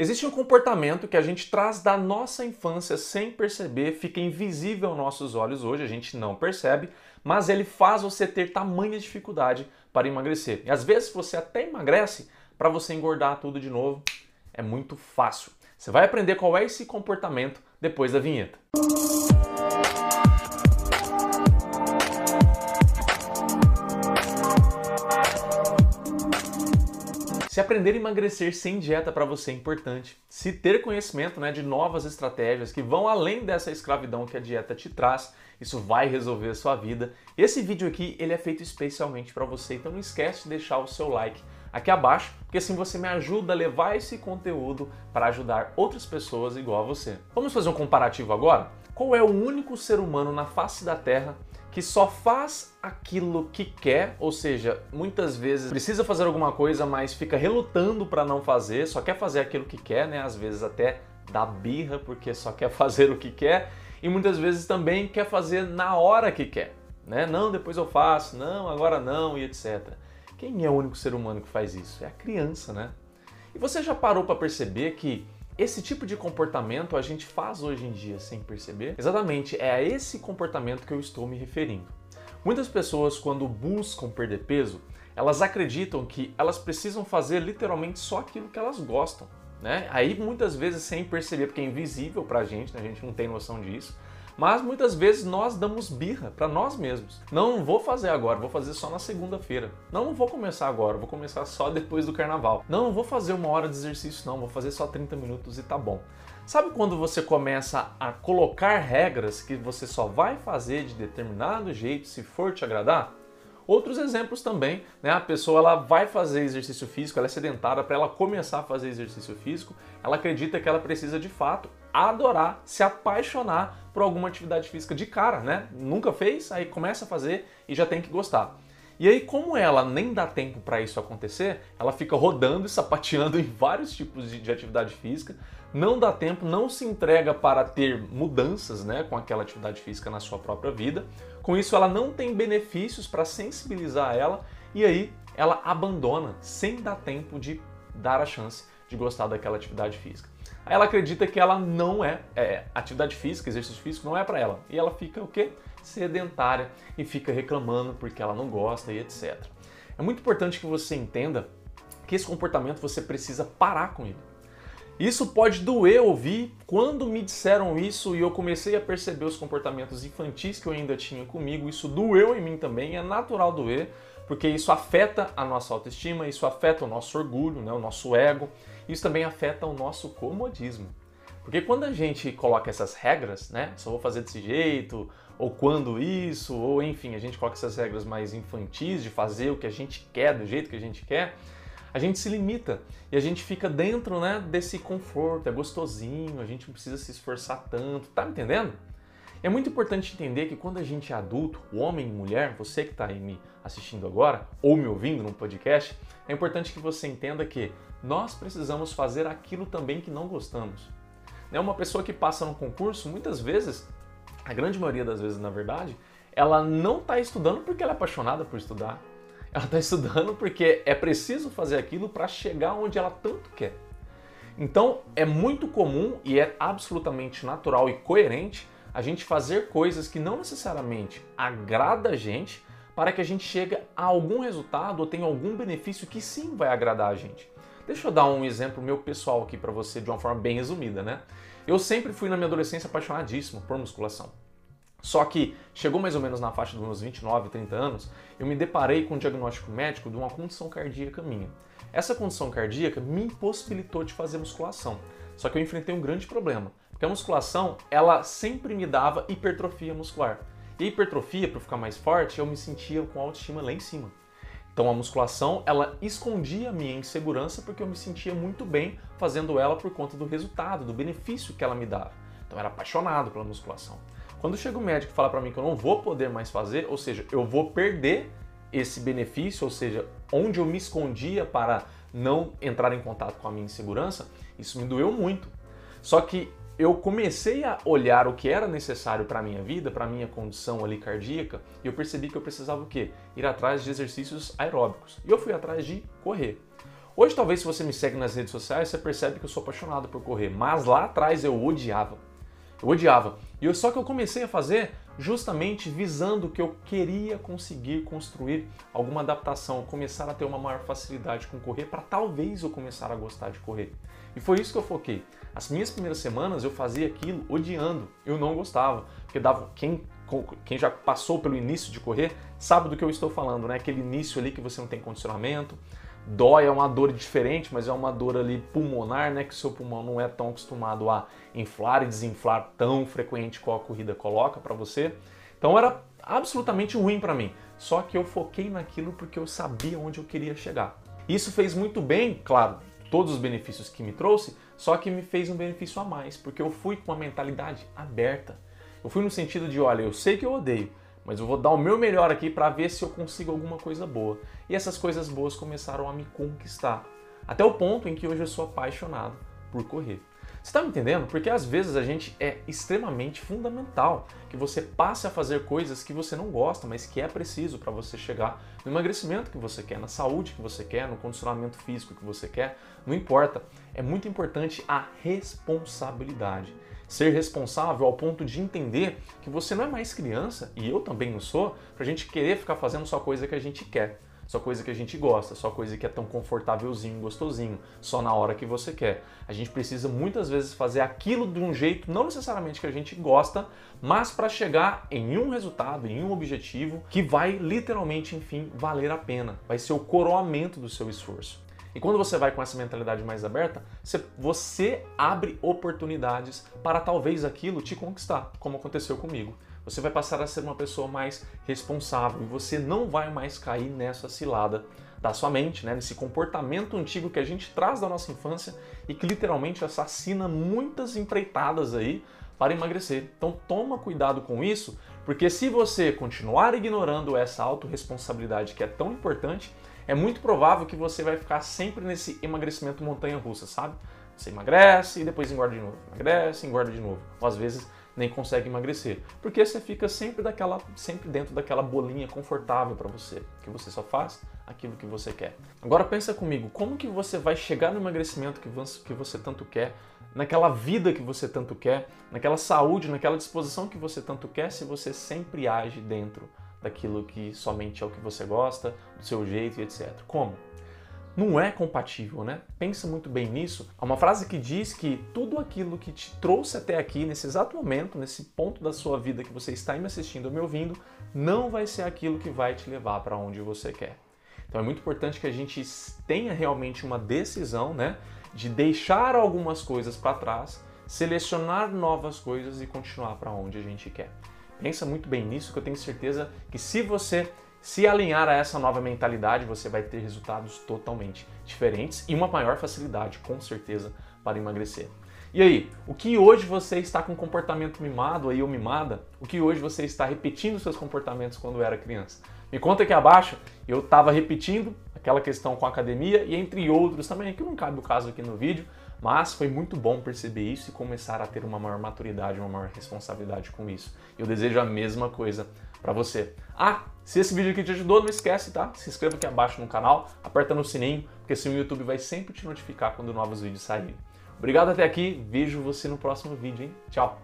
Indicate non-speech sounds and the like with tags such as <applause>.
Existe um comportamento que a gente traz da nossa infância sem perceber, fica invisível aos nossos olhos hoje, a gente não percebe, mas ele faz você ter tamanha dificuldade para emagrecer. E às vezes você até emagrece para você engordar tudo de novo. É muito fácil. Você vai aprender qual é esse comportamento depois da vinheta. Se aprender a emagrecer sem dieta para você é importante, se ter conhecimento né, de novas estratégias que vão além dessa escravidão que a dieta te traz, isso vai resolver a sua vida. Esse vídeo aqui ele é feito especialmente para você, então não esquece de deixar o seu like aqui abaixo, porque assim você me ajuda a levar esse conteúdo para ajudar outras pessoas igual a você. Vamos fazer um comparativo agora? Qual é o único ser humano na face da Terra que só faz aquilo que quer, ou seja, muitas vezes precisa fazer alguma coisa, mas fica relutando para não fazer, só quer fazer aquilo que quer, né? Às vezes até dá birra porque só quer <laughs> fazer o que quer, e muitas vezes também quer fazer na hora que quer, né? Não, depois eu faço, não, agora não e etc. Quem é o único ser humano que faz isso? É a criança, né? E você já parou para perceber que esse tipo de comportamento a gente faz hoje em dia sem perceber? Exatamente, é a esse comportamento que eu estou me referindo. Muitas pessoas, quando buscam perder peso, elas acreditam que elas precisam fazer literalmente só aquilo que elas gostam. Né? Aí muitas vezes sem perceber, porque é invisível pra gente, né? a gente não tem noção disso. Mas muitas vezes nós damos birra para nós mesmos. Não vou fazer agora, vou fazer só na segunda-feira. Não, vou começar agora, vou começar só <laughs> depois do carnaval. Não vou fazer uma hora de exercício, não, vou fazer só 30 minutos e tá bom. Sabe quando você começa a colocar regras que você só vai fazer de determinado jeito se for te agradar? Outros exemplos também, né? A pessoa ela vai fazer exercício físico, ela é sedentária, para ela começar a fazer exercício físico, ela acredita que ela precisa de fato adorar, se apaixonar por alguma atividade física de cara, né? Nunca fez, aí começa a fazer e já tem que gostar. E aí, como ela nem dá tempo para isso acontecer, ela fica rodando e sapateando <laughs> em vários tipos de, de, atividade física, não dá tempo, não se entrega para ter mudanças né, com aquela atividade física na sua própria vida. Com isso, ela não tem benefícios para sensibilizar ela e aí ela abandona sem dar tempo de dar a chance de gostar daquela atividade física. Aí ela acredita que ela não é, é atividade física, exercício físico não é para ela. E ela fica o quê? Sedentária e fica reclamando porque ela não gosta e etc. É muito importante que você entenda que esse comportamento você precisa parar com ele. Isso pode doer ouvir. Quando me disseram isso e eu comecei a perceber os comportamentos infantis que eu ainda tinha comigo, isso doeu em mim também. É natural doer, porque isso afeta a nossa autoestima, isso afeta o nosso orgulho, né, o nosso ego, isso também afeta o nosso comodismo. Porque quando a gente coloca essas regras, né, só vou fazer desse jeito, ou quando isso, ou enfim, a gente coloca essas regras mais infantis de fazer o que a gente quer, do jeito que a gente quer, a gente se limita e a gente fica dentro né, desse conforto, é gostosinho, a gente não precisa se esforçar tanto, tá me entendendo? É muito importante entender que quando a gente é adulto, homem e mulher, você que está aí me assistindo agora ou me ouvindo no podcast, é importante que você entenda que nós precisamos fazer aquilo também que não gostamos. Né, uma pessoa que passa no concurso, muitas vezes, a grande maioria das vezes na verdade, ela não está estudando porque ela é apaixonada por estudar. Ela está <laughs> estudando porque é preciso fazer aquilo para chegar onde ela tanto quer. Então é muito comum e é absolutamente natural e coerente a gente fazer coisas que não necessariamente agrada a gente para que a gente chegue a algum resultado ou tenha algum benefício que sim vai agradar a gente. Deixa eu dar um exemplo meu pessoal aqui para você de uma forma bem resumida, né? Eu sempre fui na minha adolescência apaixonadíssimo por musculação. Só que chegou mais ou menos na faixa dos meus 29, 30 anos, eu me deparei com um diagnóstico médico de uma condição cardíaca minha. Essa condição cardíaca me impossibilitou de fazer musculação. Só que eu enfrentei um grande problema, porque a musculação, ela sempre me dava hipertrofia muscular. E a hipertrofia, para ficar mais forte, eu me sentia com autoestima lá em cima. Então a musculação, ela escondia a minha insegurança porque eu me sentia muito bem fazendo ela por conta do resultado, do benefício que ela me dava. Então eu era apaixonado pela musculação. Quando chega o médico e fala para mim que eu não vou poder mais fazer, ou seja, eu vou perder esse benefício, ou seja, onde eu me escondia para não entrar em contato com a minha insegurança, isso me doeu muito. Só que eu comecei a olhar o que era necessário para minha vida, para minha condição ali cardíaca, e eu percebi que eu precisava o quê? Ir atrás de exercícios aeróbicos. E eu fui atrás de correr. Hoje, talvez, se você me segue nas redes sociais, você percebe que eu sou apaixonado por correr, mas lá atrás eu odiava. Eu odiava. E só que eu comecei a fazer justamente visando que eu queria conseguir construir alguma adaptação, começar a ter uma maior facilidade com correr, para talvez eu começar a gostar de correr. E foi isso que eu foquei. As minhas primeiras semanas eu fazia aquilo odiando, eu não gostava, porque dava quem quem já passou pelo início de correr sabe do que eu estou falando, né? Aquele início ali que você não tem condicionamento, Dói é uma dor diferente, mas é uma dor ali pulmonar, né? Que seu pulmão não é tão acostumado a inflar e desinflar tão frequente qual a corrida coloca para você. Então era absolutamente ruim para mim. Só que eu foquei naquilo porque eu sabia onde eu queria chegar. Isso fez muito bem, claro, todos os benefícios que me trouxe, só que me fez um benefício a mais, porque eu fui com uma mentalidade aberta. Eu fui no sentido de, olha, eu sei que eu odeio, mas eu vou dar o meu melhor aqui para ver se eu consigo alguma coisa boa. E essas coisas boas começaram a me conquistar, até o ponto em que hoje eu sou apaixonado por correr. Você está me entendendo? Porque às vezes a gente é extremamente fundamental que você passe a fazer coisas que você não gosta, mas que é preciso para você chegar no emagrecimento que você quer, na saúde que você quer, no condicionamento físico que você quer, não importa. É muito importante a responsabilidade ser responsável ao ponto de entender que você não é mais criança, e eu também não sou, pra gente querer ficar fazendo só coisa que a gente quer, só coisa que a gente gosta, só coisa que é tão confortávelzinho, gostosinho, só na hora que você quer. A gente precisa muitas vezes fazer aquilo de um jeito, não necessariamente que a gente gosta, mas para chegar em um resultado, em um objetivo que vai literalmente, enfim, valer a pena. Vai ser o coroamento do seu esforço. E quando você vai com essa mentalidade mais aberta, você, você abre oportunidades para talvez aquilo te conquistar, como aconteceu comigo. Você vai passar a ser uma pessoa mais responsável e você não vai mais cair nessa cilada da sua mente, né? nesse comportamento antigo que a gente traz da nossa infância e que literalmente assassina muitas empreitadas aí para emagrecer. Então toma cuidado com isso, porque se você continuar ignorando essa autorresponsabilidade que é tão importante, é muito provável que você vai ficar sempre nesse emagrecimento montanha-russa, sabe? Você emagrece e depois engorda de novo, emagrece, engorda de novo. Ou às vezes nem consegue emagrecer, porque você fica sempre daquela, sempre dentro daquela bolinha confortável para você, que você só faz aquilo que você quer. Agora pensa comigo, como que você vai chegar no emagrecimento que você, que você tanto quer, naquela vida que você tanto quer, naquela saúde, naquela disposição que você tanto quer, se você sempre age dentro daquilo que somente é o que você gosta, do seu jeito e etc. Como? Não é compatível, né? Pensa muito bem nisso. Há uma frase que diz que tudo aquilo que te trouxe até aqui, nesse exato momento, nesse ponto da sua vida que você está me assistindo ou me ouvindo, não vai ser aquilo que vai te levar para onde você quer. Então é muito importante que a gente tenha realmente uma decisão, né, de deixar algumas coisas para trás, selecionar novas coisas e continuar para onde a gente quer. Pensa muito bem nisso, que eu tenho certeza que se você se alinhar a essa nova mentalidade, você vai ter resultados totalmente diferentes e uma maior facilidade, com certeza, para emagrecer. E aí, o que hoje você está com comportamento mimado aí ou mimada? O que hoje você está repetindo seus comportamentos quando era criança? Me conta aqui abaixo, eu estava repetindo aquela questão com a academia e entre outros também, que não cabe o caso aqui no vídeo, mas foi muito bom perceber isso e começar a ter uma maior maturidade, uma maior responsabilidade com isso. Eu desejo a mesma coisa para você. Ah, se esse vídeo aqui te ajudou, não esquece, tá? Se inscreva aqui abaixo no canal, aperta no sininho, porque assim o YouTube vai sempre te notificar quando novos vídeos saírem. Obrigado até aqui, vejo você no próximo vídeo, hein? Tchau!